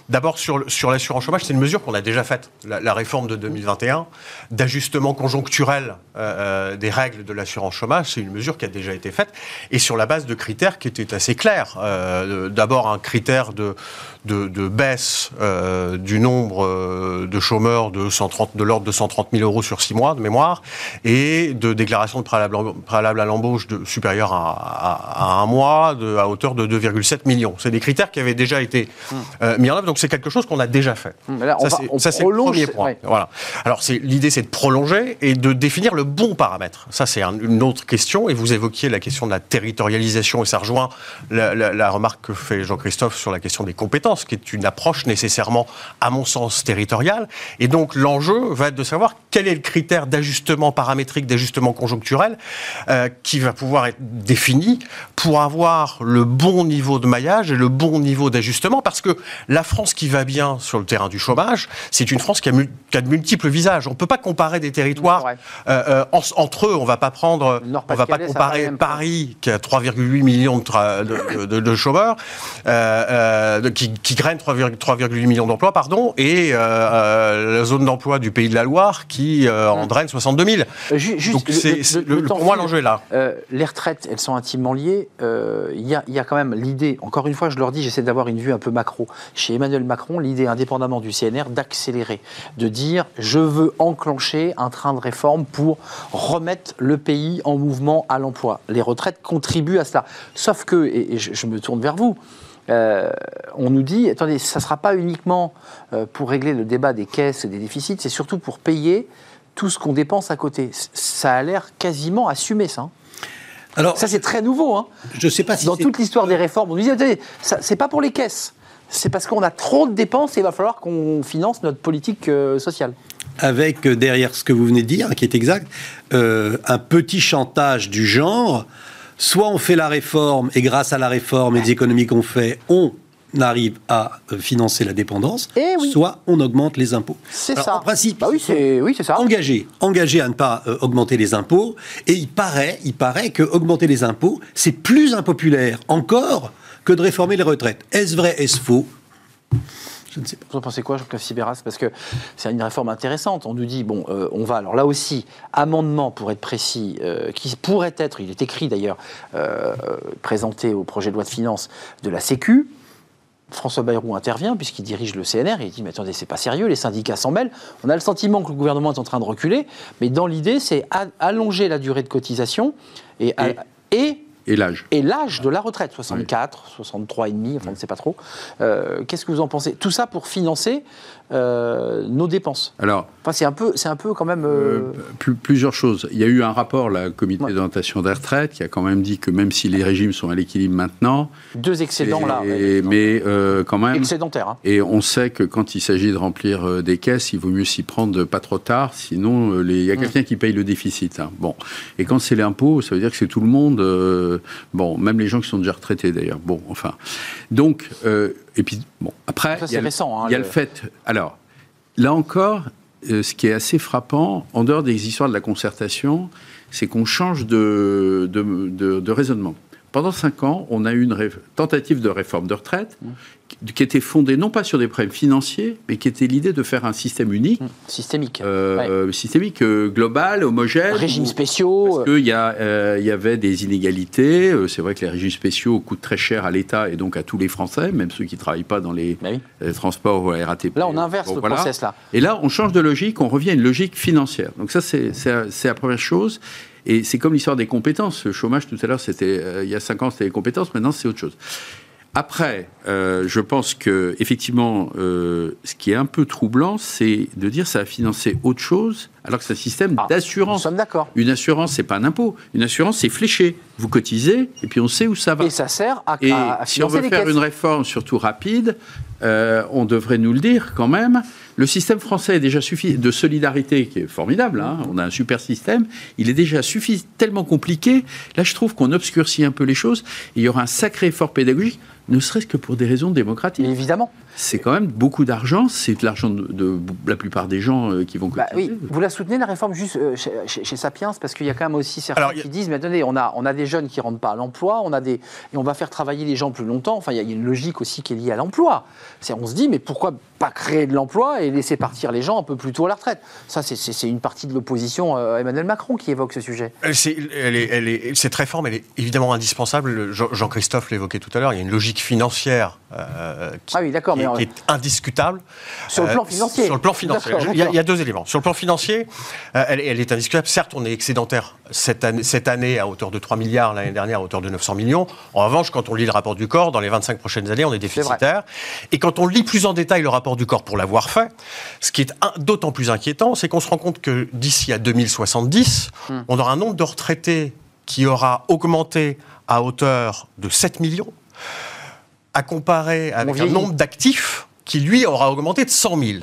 D'abord, sur, l'assurance chômage, c'est une mesure qu'on a déjà faite. La, la réforme de 2021 d'ajustement conjoncturel euh, euh, des règles de l'assurance chômage, c'est une mesure qui a déjà été faite et sur la base de critères qui étaient assez clairs. Euh, D'abord, un critère de, de, de baisse euh, du nombre de chômeurs de, 130, de l'ordre de 130 000 euros sur 6 mois de mémoire et de déclaration de préalable, préalable à l'embauche supérieure à, à- à un mois de, à hauteur de 2,7 millions. C'est des critères qui avaient déjà été euh, mis en œuvre, donc c'est quelque chose qu'on a déjà fait. Là, on ça, va- c'est- on ça, c'est le premier point. ouais. Voilà. Alors, l'idée, c'est de prolonger et de définir le bon paramètre. Ça, c'est un- une autre question. Et vous évoquiez la question de la territorialisation, et ça rejoint la, la- la remarque que fait Jean-Christophe sur la question des compétences, qui est une approche nécessairement, à mon sens, territoriale. Et donc, l'enjeu va être de savoir quel est le critère d'ajustement paramétrique, d'ajustement conjoncturel, euh, qui va pouvoir être défini pour avoir le bon niveau de maillage et le bon niveau d'ajustement, parce que la France qui va bien sur le terrain du chômage, c'est une France qui a, mul- qui a de multiples visages. On ne peut pas comparer des territoires euh, euh, en- entre eux. On va pas prendre, on va pas comparer. Paris qui a 3,8 millions de, tra- de, de- de chômeurs, euh, euh, qui, qui graine 3,8 3,8 millions d'emplois, pardon, et la zone d'emploi du Pays de la Loire qui en draine 62 000. Euh, ju- juste, Donc le- c'est- le- pour moi l'enjeu est là. Les retraites, elles sont intimement liées. Il y, y a quand même l'idée, encore une fois, je leur dis, j'essaie d'avoir une vue un peu macro. Chez Emmanuel Macron, l'idée, indépendamment du CNR, d'accélérer, de dire je veux enclencher un train de réforme pour remettre le pays en mouvement à l'emploi. Les retraites contribuent à cela. Sauf que, et, je, me tourne vers vous, euh, on nous dit, attendez, ça ne sera pas uniquement euh, pour régler le débat des caisses et des déficits, c'est surtout pour payer tout ce qu'on dépense à côté. Ça a l'air quasiment assumé, ça. hein. Alors, ça, c'est très nouveau. Hein. Je ne sais pas si Dans toute l'histoire des réformes, on nous dit, attendez, c'est pas pour les caisses. C'est parce qu'on a trop de dépenses et il va falloir qu'on finance notre politique euh, sociale. avec euh, derrière ce que vous venez de dire, qui est exact, euh, un petit chantage du genre, soit on fait la réforme et grâce à la réforme et les économies qu'on fait, on arrive à financer la dépendance, Eh oui. soit on augmente les impôts. C'est ça. En principe, Bah oui, c'est oui, ça. engagé, engagé à ne pas euh, augmenter les impôts. Et il paraît, il paraît que augmenter les impôts, c'est plus impopulaire encore que de réformer les retraites. Est-ce vrai, est-ce faux? Je ne sais pas. Vous en pensez quoi, Jean-Claude Sibéras Parce que c'est une réforme intéressante. On nous dit, bon, euh, on va, alors là aussi, amendement, pour être précis, euh, qui pourrait être, il est écrit d'ailleurs, euh, présenté au projet de loi de finances de la Sécu. François Bayrou intervient puisqu'il dirige le CNR et il dit mais attendez c'est pas sérieux les syndicats s'en mêlent on a le sentiment que le gouvernement est en train de reculer mais dans l'idée c'est allonger la durée de cotisation et, et Et l'âge. et l'âge de la retraite, 64, 63 et demi, enfin on ne sait pas trop. Euh, Qu'est-ce que vous en pensez? Tout ça pour financer euh, nos dépenses. Alors, Enfin, c'est un peu, c'est un peu quand même. euh, Euh, plus- plusieurs choses. Il y a eu un rapport, la comité Ouais. d'orientation des retraites, qui a quand même dit que même si les régimes sont à l'équilibre maintenant, deux excédents là. et- mais quand même. Excédentaires. hein. Et on sait que quand il s'agit de remplir des caisses, il vaut mieux s'y prendre pas trop tard, sinon les- il y a Mm. quelqu'un qui paye le déficit. hein. Bon, et quand c'est l'impôt, ça veut dire que c'est tout le monde. bon, même les gens qui sont déjà retraités d'ailleurs. Bon, enfin, donc et puis bon après Ça, il y c'est a, le- récent, hein, il y a le- le fait. Alors là encore, euh, ce qui est assez frappant, en dehors des histoires de la concertation, c'est qu'on change de, de, de- de raisonnement. Pendant cinq ans, on a eu une ré- tentative de réforme de retraite qui- qui était fondée non pas sur des problèmes financiers, mais qui était l'idée de faire un système unique, Systémique. euh, Ouais. euh, systémique, euh, global, homogène. Régimes spéciaux. parce qu'il y, a, euh, il y avait des inégalités. Euh, C'est vrai que les régimes spéciaux coûtent très cher à l'État et donc à tous les Français, même ceux qui ne travaillent pas dans les, Bah oui. les transports ou la RATP. Là, on inverse Bon, le voilà. process là. Et là, on change de logique, on revient à une logique financière. Donc ça, c'est la première chose. Et c'est comme l'histoire des compétences. Le chômage, tout à l'heure, c'était euh, il y a cinq ans, c'était les compétences. Maintenant, c'est autre chose. Après, euh, je pense que effectivement, euh, ce qui est un peu troublant, c'est de dire ça a financé autre chose, alors que c'est un système Ah, Nous d'assurance. sommes d'accord. Une assurance, c'est pas un impôt. Une assurance, c'est fléché. Vous cotisez et puis on sait où ça va. Et ça sert à, Et à- à si on financer veut faire caisses. une réforme surtout rapide, euh, on devrait nous le dire quand même. Le système français est déjà suffisant de solidarité, qui est formidable. hein. On a un super système. Il est déjà suffisamment tellement compliqué. Là, je trouve qu'on obscurcit un peu les choses. Il y aura un sacré effort pédagogique, ne serait-ce que pour des raisons démocratiques. Évidemment. C'est quand même beaucoup d'argent. C'est de l'argent de, de la plupart des gens euh, qui vont Bah oui, vous la soutenez la réforme juste euh, chez, chez- chez Sapiens? Parce qu'il y a quand même aussi certains Alors, a- qui disent mais attendez on a on a des jeunes qui rentrent pas à l'emploi, on a des et on va faire travailler les gens plus longtemps. Enfin il y a une logique aussi qui est liée à l'emploi. On se dit mais pourquoi pas créer de l'emploi et laisser partir les gens un peu plus tôt à la retraite? Ça c'est- une partie de l'opposition euh, Emmanuel Macron qui évoque ce sujet. Elle, c'est- elle est- elle est- cette réforme, elle est évidemment indispensable. Jean- Jean-Christophe l'évoquait tout à l'heure. Il y a une logique financière euh, qui, Ah oui, d'accord, qui mais est- en- qui est indiscutable. Sur le plan Euh, financier. Sur le plan financier. D'accord, Il y, a, d'accord. il y a deux éléments. Sur le plan financier, euh, elle, elle est indiscutable. Certes, on est excédentaire cette année, cette année à hauteur de 3 milliards, l'année dernière à hauteur de 900 millions. En revanche, quand on lit le rapport du corps, dans les 25 prochaines années, on est déficitaire. Et quand on lit plus en détail le rapport du corps pour l'avoir fait, ce qui est un- d'autant plus inquiétant, c'est qu'on se rend compte que d'ici à 2070, Hmm. on aura un nombre de retraités qui aura augmenté à hauteur de 7 millions, à comparer avec un nombre d'actifs qui, lui, aura augmenté de 100 000.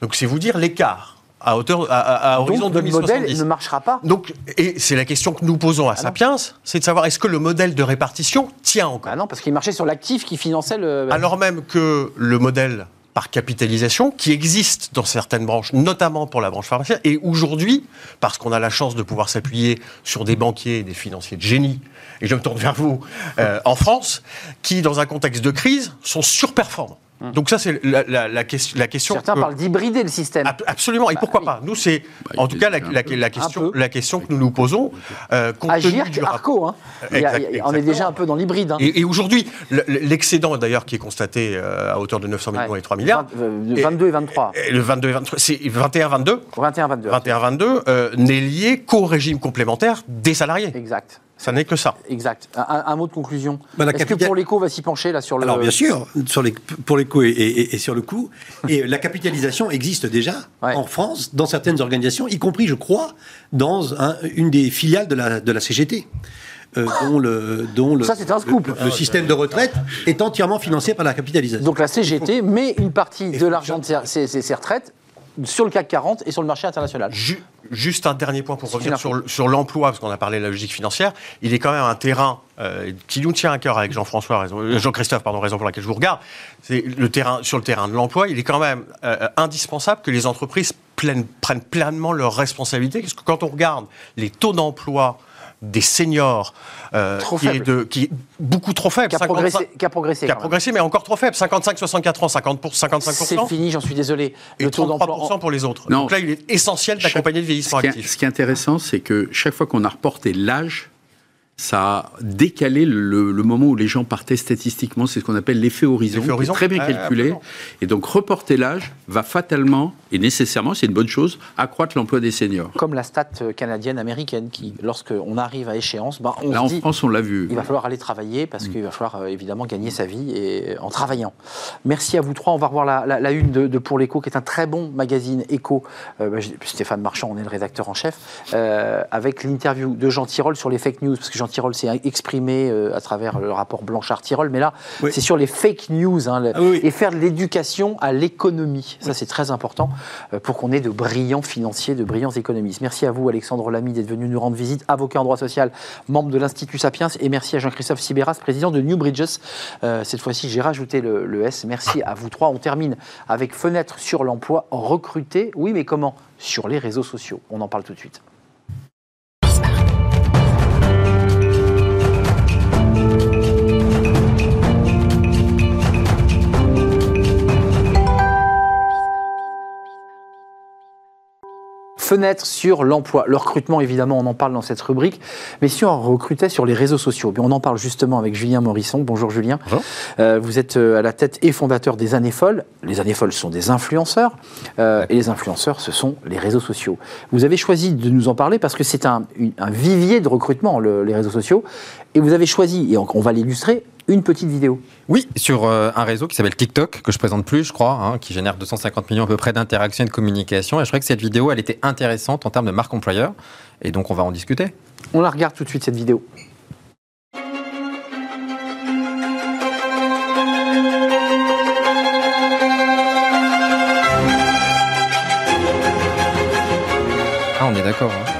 Donc, c'est vous dire l'écart à hauteur à, à- horizon Donc le 2070. modèle ne marchera pas. Donc, et c'est la question que nous posons à Ah. Sapiens, c'est de savoir est-ce que le modèle de répartition tient encore Ah non parce qu'il marchait sur l'actif qui finançait le. Alors même que le modèle par capitalisation, qui existe dans certaines branches, notamment pour la branche pharmacienne, et aujourd'hui, parce qu'on a la chance de pouvoir s'appuyer sur des banquiers et des financiers de génie, et je me tourne vers vous, euh, en France, qui, dans un contexte de crise, sont surperformants. Donc ça, c'est la, la- la question. La question. Certains que- parlent d'hybrider le système. Ab- Absolument. Et pourquoi oui. pas Nous, c'est Bah, en tout cas la, question, peu. la question que nous nous posons. euh, Agir. Arco, hein. Exact- a- on est déjà un peu dans l'hybride. Hein. Et, et aujourd'hui, le- le- l'excédent d'ailleurs qui est constaté euh, à hauteur de 900 millions Ouais. et 3 milliards, Vingt- euh, 22 et 23. et le 22 et 23, c'est 21-22, 21-22. 21-22 euh, n'est lié qu'au régime complémentaire des salariés. Exact. Ça n'est que ça. Exact. Un, mot de conclusion. La Est-ce capitale- que pour l'écho va s'y pencher là sur le. Alors bien sûr, sur les, pour l'éco et, et- et sur le coût. Et la capitalisation existe déjà Ouais. en France, dans certaines organisations, y compris, je crois, dans un- une des filiales de la, de la CGT. euh, dont, le, dont le, Ça, c'est un scoop. le, le système de retraite est entièrement financé par la capitalisation. Donc la CGT met une partie de l'argent de ses, ses- ses- ses retraites sur le CAC 40 et sur le marché international. Ju- Juste un dernier point pour revenir sur, le- sur l'emploi, parce qu'on a parlé de la logique financière. Il est quand même un terrain euh, qui nous tient à cœur avec Jean-François, euh, Jean-Christophe, pardon, raison pour laquelle je vous regarde. C'est le terrain sur le terrain de l'emploi. Il est quand même euh, indispensable que les entreprises prennent, prennent pleinement leurs responsabilités, parce que quand on regarde les taux d'emploi des seniors, euh, Trop qui, est de, qui est beaucoup trop faible, Qui a 55 progressé, qui a progressé. qui a quand même. progressé, mais encore trop faible, 55-64 ans, 50 pour, 55%. C'est fini, j'en suis désolé. Et Le taux 33% d'emploi. pour les autres. Non. Donc là, il est essentiel d'accompagner le vieillissement ce qui, est, actif. ce qui est intéressant, c'est que chaque fois qu'on a reporté l'âge, ça a décalé le, le moment où les gens partaient statistiquement. C'est ce qu'on appelle l'effet horizon, horizon très bien Ouais, calculé. Et donc reporter l'âge va fatalement et nécessairement, c'est une bonne chose, accroître l'emploi des seniors. Comme la stat canadienne américaine qui, lorsqu'on arrive à échéance, ben, on Là, se en dit France, on l'a vu. il va falloir aller travailler parce qu'il va falloir euh, évidemment gagner sa vie et, en travaillant. Merci à vous trois. On va revoir la, la- la une de, de Pour l'écho, qui est un très bon magazine écho. Euh, bah, Stéphane Marchand, on est le rédacteur en chef, euh, avec l'interview de Jean Tirole sur les fake news, parce que Jean Tirole s'est exprimé euh, à travers le rapport Blanchard-Tirole, mais là, Oui. c'est sur les fake news hein, le- Ah oui, et faire de l'éducation à l'économie. Ça, c'est très important euh, pour qu'on ait de brillants financiers, de brillants économistes. Merci à vous, Alexandre Lamy, d'être venu nous rendre visite, avocat en droit social, membre de l'Institut Sapiens, et merci à Jean-Christophe Sibéras, président de New Bridges. Euh, cette fois-ci, j'ai rajouté le, le S. Merci à vous trois. On termine avec fenêtre sur l'emploi, recruter. Oui, mais comment? Sur les réseaux sociaux. On en parle tout de suite. Fenêtre sur l'emploi. Le recrutement, évidemment, on en parle dans cette rubrique. Mais si on recrutait sur les réseaux sociaux, on en parle justement avec Julien Morisson. Bonjour Julien. Bonjour. Euh, vous êtes euh, à la tête et fondateur des Années Folles. Les Années Folles sont des influenceurs. euh, et les influenceurs, ce sont les réseaux sociaux. Vous avez choisi de nous en parler parce que c'est un, vivier de recrutement, le- les réseaux sociaux. Et vous avez choisi, et on, on va l'illustrer, une petite vidéo. Oui, sur euh, un réseau qui s'appelle TikTok, que je présente plus, je crois, hein, qui génère 250 millions à peu près d'interactions et de communication. Et je trouvais que cette vidéo, elle était intéressante en termes de marque employeur. Et donc, on va en discuter. On la regarde tout de suite, cette vidéo. Ah, on est d'accord. hein.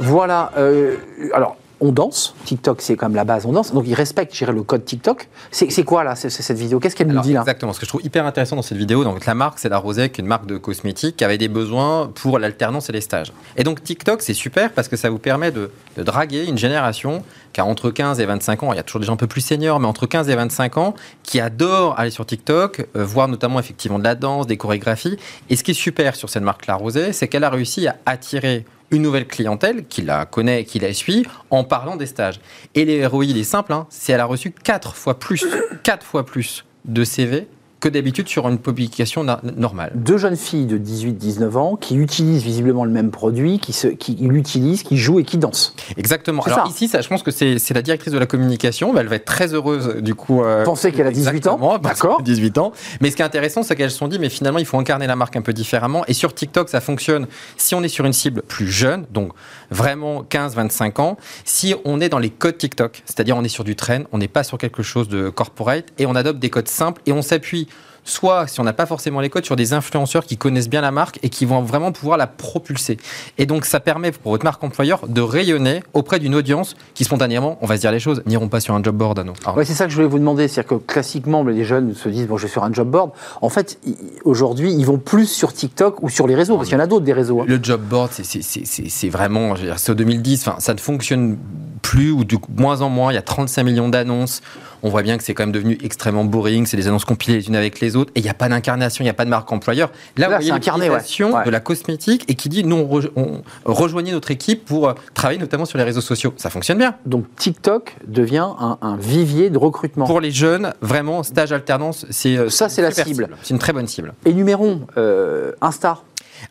Voilà. euh, alors, on danse. TikTok, c'est même la base, on danse. Donc, ils respectent, je dirais, le code TikTok. C'est quoi, là, cette vidéo? Qu'est-ce qu'elle nous dit, là? Exactement. Ce que je trouve hyper intéressant dans cette vidéo, donc la marque, c'est la est une marque de cosmétiques qui avait des besoins pour l'alternance et les stages. Et donc TikTok, c'est super parce que ça vous permet de, de draguer une génération qui a entre 15 et 25 ans. Il y a toujours des gens un peu plus seniors, mais entre 15 et 25 ans, qui adorent aller sur TikTok, euh, voir notamment effectivement de la danse, des chorégraphies. Et ce qui est super sur cette marque La Rosée, c'est qu'elle a réussi à attirer une nouvelle clientèle qui la connaît, qui la suit, en parlant des stages. Et les est simple, hein, c'est elle a reçu 4 fois plus, 4 fois plus de CV que d'habitude sur une publication normale. Deux jeunes filles de 18-19 ans qui utilisent visiblement le même produit, qui, se, qui l'utilisent, qui jouent et qui dansent. Exactement. Alors ça. ici, ça, je pense que c'est c'est la directrice de la communication. elle va être très heureuse du coup. euh, Pensez qu'elle a 18 ans D'accord. qu'elle a 18 ans. Mais ce qui est intéressant, c'est qu'elles se sont dit, mais finalement, il faut incarner la marque un peu différemment. Et sur TikTok, ça fonctionne si on est sur une cible plus jeune, donc vraiment 15-25 ans. Si on est dans les codes TikTok, c'est-à-dire on est sur du trend, on n'est pas sur quelque chose de corporate, et on adopte des codes simples et on s'appuie soit, si on n'a pas forcément les codes, sur des influenceurs qui connaissent bien la marque et qui vont vraiment pouvoir la propulser. Et donc, ça permet pour votre marque employeur de rayonner auprès d'une audience qui, spontanément, on va se dire les choses, n'iront pas sur un job board à nous. Ouais, c'est ça que je voulais vous demander. C'est-à-dire que classiquement, les jeunes se disent bon, je vais sur un job board. En fait, aujourd'hui, ils vont plus sur TikTok ou sur les réseaux, parce qu'il y en a d'autres des réseaux. hein. Le job board, c'est- vraiment, c'est au 2010, enfin, ça ne fonctionne plus ou de moins en moins. Il y a 35 millions d'annonces. On voit bien que c'est quand même devenu extrêmement boring. C'est des annonces compilées les unes avec les autres. Et il n'y a pas d'incarnation, il n'y a pas de marque employeur. Là, Là, c'est incarné, ouais. de la cosmétique et qui dit, nous, on, re- on- rejoignez notre équipe pour euh, travailler notamment sur les réseaux sociaux. Ça fonctionne bien. Donc TikTok devient un, un vivier de recrutement. Pour les jeunes, vraiment, stage alternance, c'est euh, Ça, c'est la cible. C'est une très bonne cible. Énumérons euh, Insta.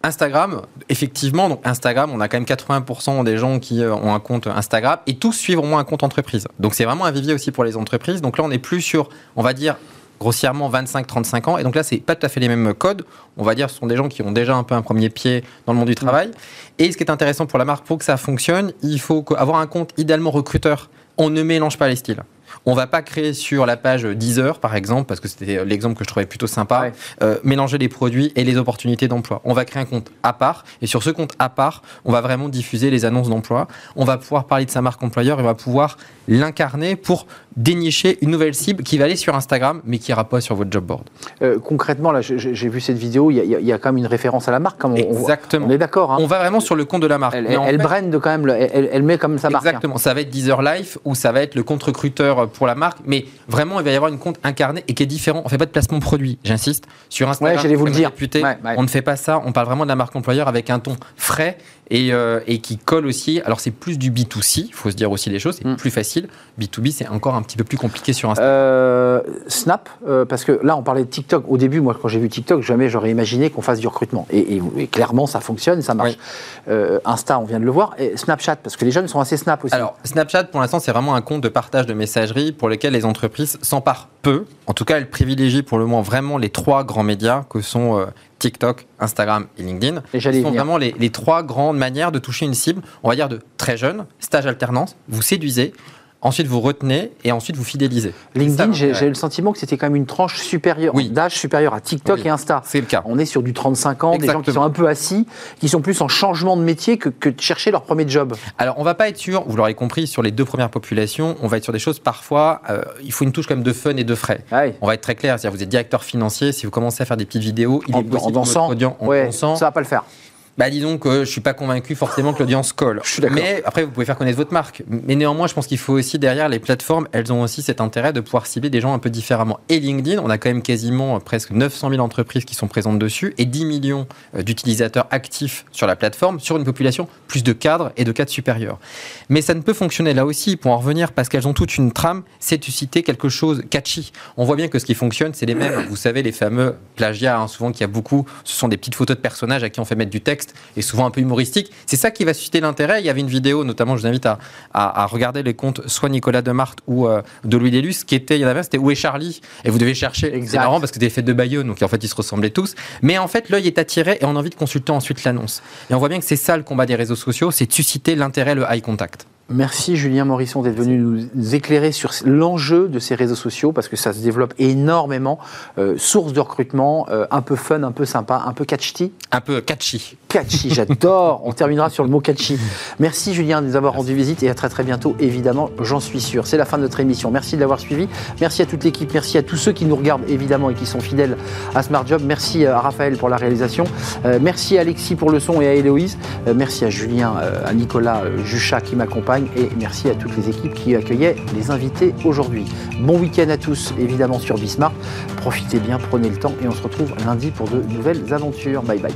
Instagram, effectivement, donc Instagram, on a quand même 80% des gens qui euh, ont un compte Instagram et tous suivent au moins un compte entreprise. Donc c'est vraiment un vivier aussi pour les entreprises. Donc là, on n'est plus sur, on va dire, grossièrement 25-35 ans. Et donc là, c'est pas tout à fait les mêmes codes. On va dire, ce sont des gens qui ont déjà un peu un premier pied dans le monde du travail. Et ce qui est intéressant pour la marque, pour que ça fonctionne, il faut avoir un compte idéalement recruteur. On ne mélange pas les styles. On va pas créer sur la page 10 heures, par exemple, parce que c'était l'exemple que je trouvais plutôt sympa, Ouais. euh, mélanger les produits et les opportunités d'emploi. On va créer un compte à part, et sur ce compte à part, on va vraiment diffuser les annonces d'emploi. On va pouvoir parler de sa marque employeur et on va pouvoir l'incarner pour dénicher une nouvelle cible qui va aller sur Instagram, mais qui ira pas sur votre job board. Euh, concrètement, là, j'ai- vu cette vidéo, il y, a- y y quand même une référence à la marque. comme on- on, Exactement. on est d'accord. hein. On va vraiment sur le compte de la marque. Elle, elle fait- brand quand même, le- elle, elle met comme sa marque. hein. Exactement. Ça va être Deezer Life ou ça va être le compte recruteur pour la marque. Mais vraiment, il va y avoir une compte incarnée et qui est différent. On fait pas de placement produit, j'insiste. Sur Instagram, Ouais, j'allais vous le dire. réputé, Ouais, ouais. on ne fait pas ça. On parle vraiment de la marque employeur avec un ton frais et, euh, et qui colle aussi. Alors, c'est plus du B2C, il faut se dire aussi les choses. C'est Mm. plus facile. B2B, c'est encore un petit peu plus compliqué sur Instagram. Euh, Snap, euh, parce que là on parlait de TikTok. Au début, moi quand j'ai vu TikTok, jamais j'aurais imaginé qu'on fasse du recrutement. Et, et- et clairement, ça fonctionne, ça marche. Oui. Euh, Insta, on vient de le voir. Et Snapchat, parce que les jeunes sont assez Snap aussi. Alors, Snapchat, pour l'instant, c'est vraiment un compte de partage de messagerie pour lequel les entreprises s'emparent peu. En tout cas, elles privilégient pour le moment vraiment les trois grands médias que sont TikTok, Instagram et LinkedIn. Et Ce sont venir. vraiment les, les trois grandes manières de toucher une cible, on va dire de très jeune, stage alternance, vous séduisez, ensuite vous retenez et ensuite vous fidélisez. LinkedIn, j'ai ouais. eu le sentiment que c'était quand même une tranche supérieure, Oui. d'âge supérieure à TikTok Oui. et Insta. C'est le cas. On est sur du 35 ans, des gens qui sont un peu assis, qui sont plus en changement de métier que, que de chercher leur premier job. Alors, on va pas être sûr, vous l'aurez compris, sur les deux premières populations, on va être sur des choses parfois, euh, il faut une touche quand même de fun et de frais. Ouais. On va être très clair, c'est-à-dire vous êtes directeur financier, si vous commencez à faire des petites vidéos, il En, est possible en que votre dansant, audience- en ouais, dansant, ça va pas le faire. Bah disons que je suis pas convaincu forcément que l'audience colle. Je suis d'accord. Mais après vous pouvez faire connaître votre marque. Mais néanmoins je pense qu'il faut aussi derrière les plateformes, elles ont aussi cet intérêt de pouvoir cibler des gens un peu différemment. Et LinkedIn, on a quand même quasiment euh, presque 900 000 entreprises qui sont présentes dessus et 10 millions euh, d'utilisateurs actifs sur la plateforme sur une population plus de cadres et de cadres supérieurs. Mais ça ne peut fonctionner là aussi pour en revenir parce qu'elles ont toute une trame, c'est de susciter quelque chose catchy. On voit bien que ce qui fonctionne, c'est les mêmes. Vous savez les fameux plagiats, hein, souvent qu'il y a beaucoup. Ce sont des petites photos de personnages à qui on fait mettre du texte et souvent un peu humoristique. C'est ça qui va susciter l'intérêt. Il y avait une vidéo, notamment, je vous invite à, à- à regarder les comptes soit Nicolas Demarthe ou euh, de Louis Lélus, qui était, il y en avait un, c'était Où est Charlie? Et vous devez chercher. C'est marrant parce que c'était fait de Bayonne, donc en fait ils se ressemblaient tous. Mais en fait, l'œil est attiré et on a envie de consulter ensuite l'annonce. Et on voit bien que c'est ça le combat des réseaux sociaux, c'est de susciter l'intérêt, le eye contact. Merci Julien Morisson d'être venu nous éclairer sur l'enjeu de ces réseaux sociaux parce que ça se développe énormément. Euh, source de recrutement, euh, un peu fun, un peu sympa, un peu catchy. Un peu catchy. Catchy, j'adore. On terminera sur le mot catchy. Merci Julien de nous avoir rendu visite et à très très bientôt, évidemment, j'en suis sûr. C'est la fin de notre émission. Merci de l'avoir suivi. Merci à toute l'équipe. Merci à tous ceux qui nous regardent, évidemment, et qui sont fidèles à Smart Job. Merci à Raphaël pour la réalisation. Euh, merci à Alexis pour le son et à Héloïse. Euh, merci à Julien, euh, à Nicolas euh, Juchat qui m'accompagne et merci à toutes les équipes qui accueillaient les invités aujourd'hui. Bon week-end à tous, évidemment, sur Bismart. Profitez bien, prenez le temps et on se retrouve lundi pour de nouvelles aventures. Bye bye.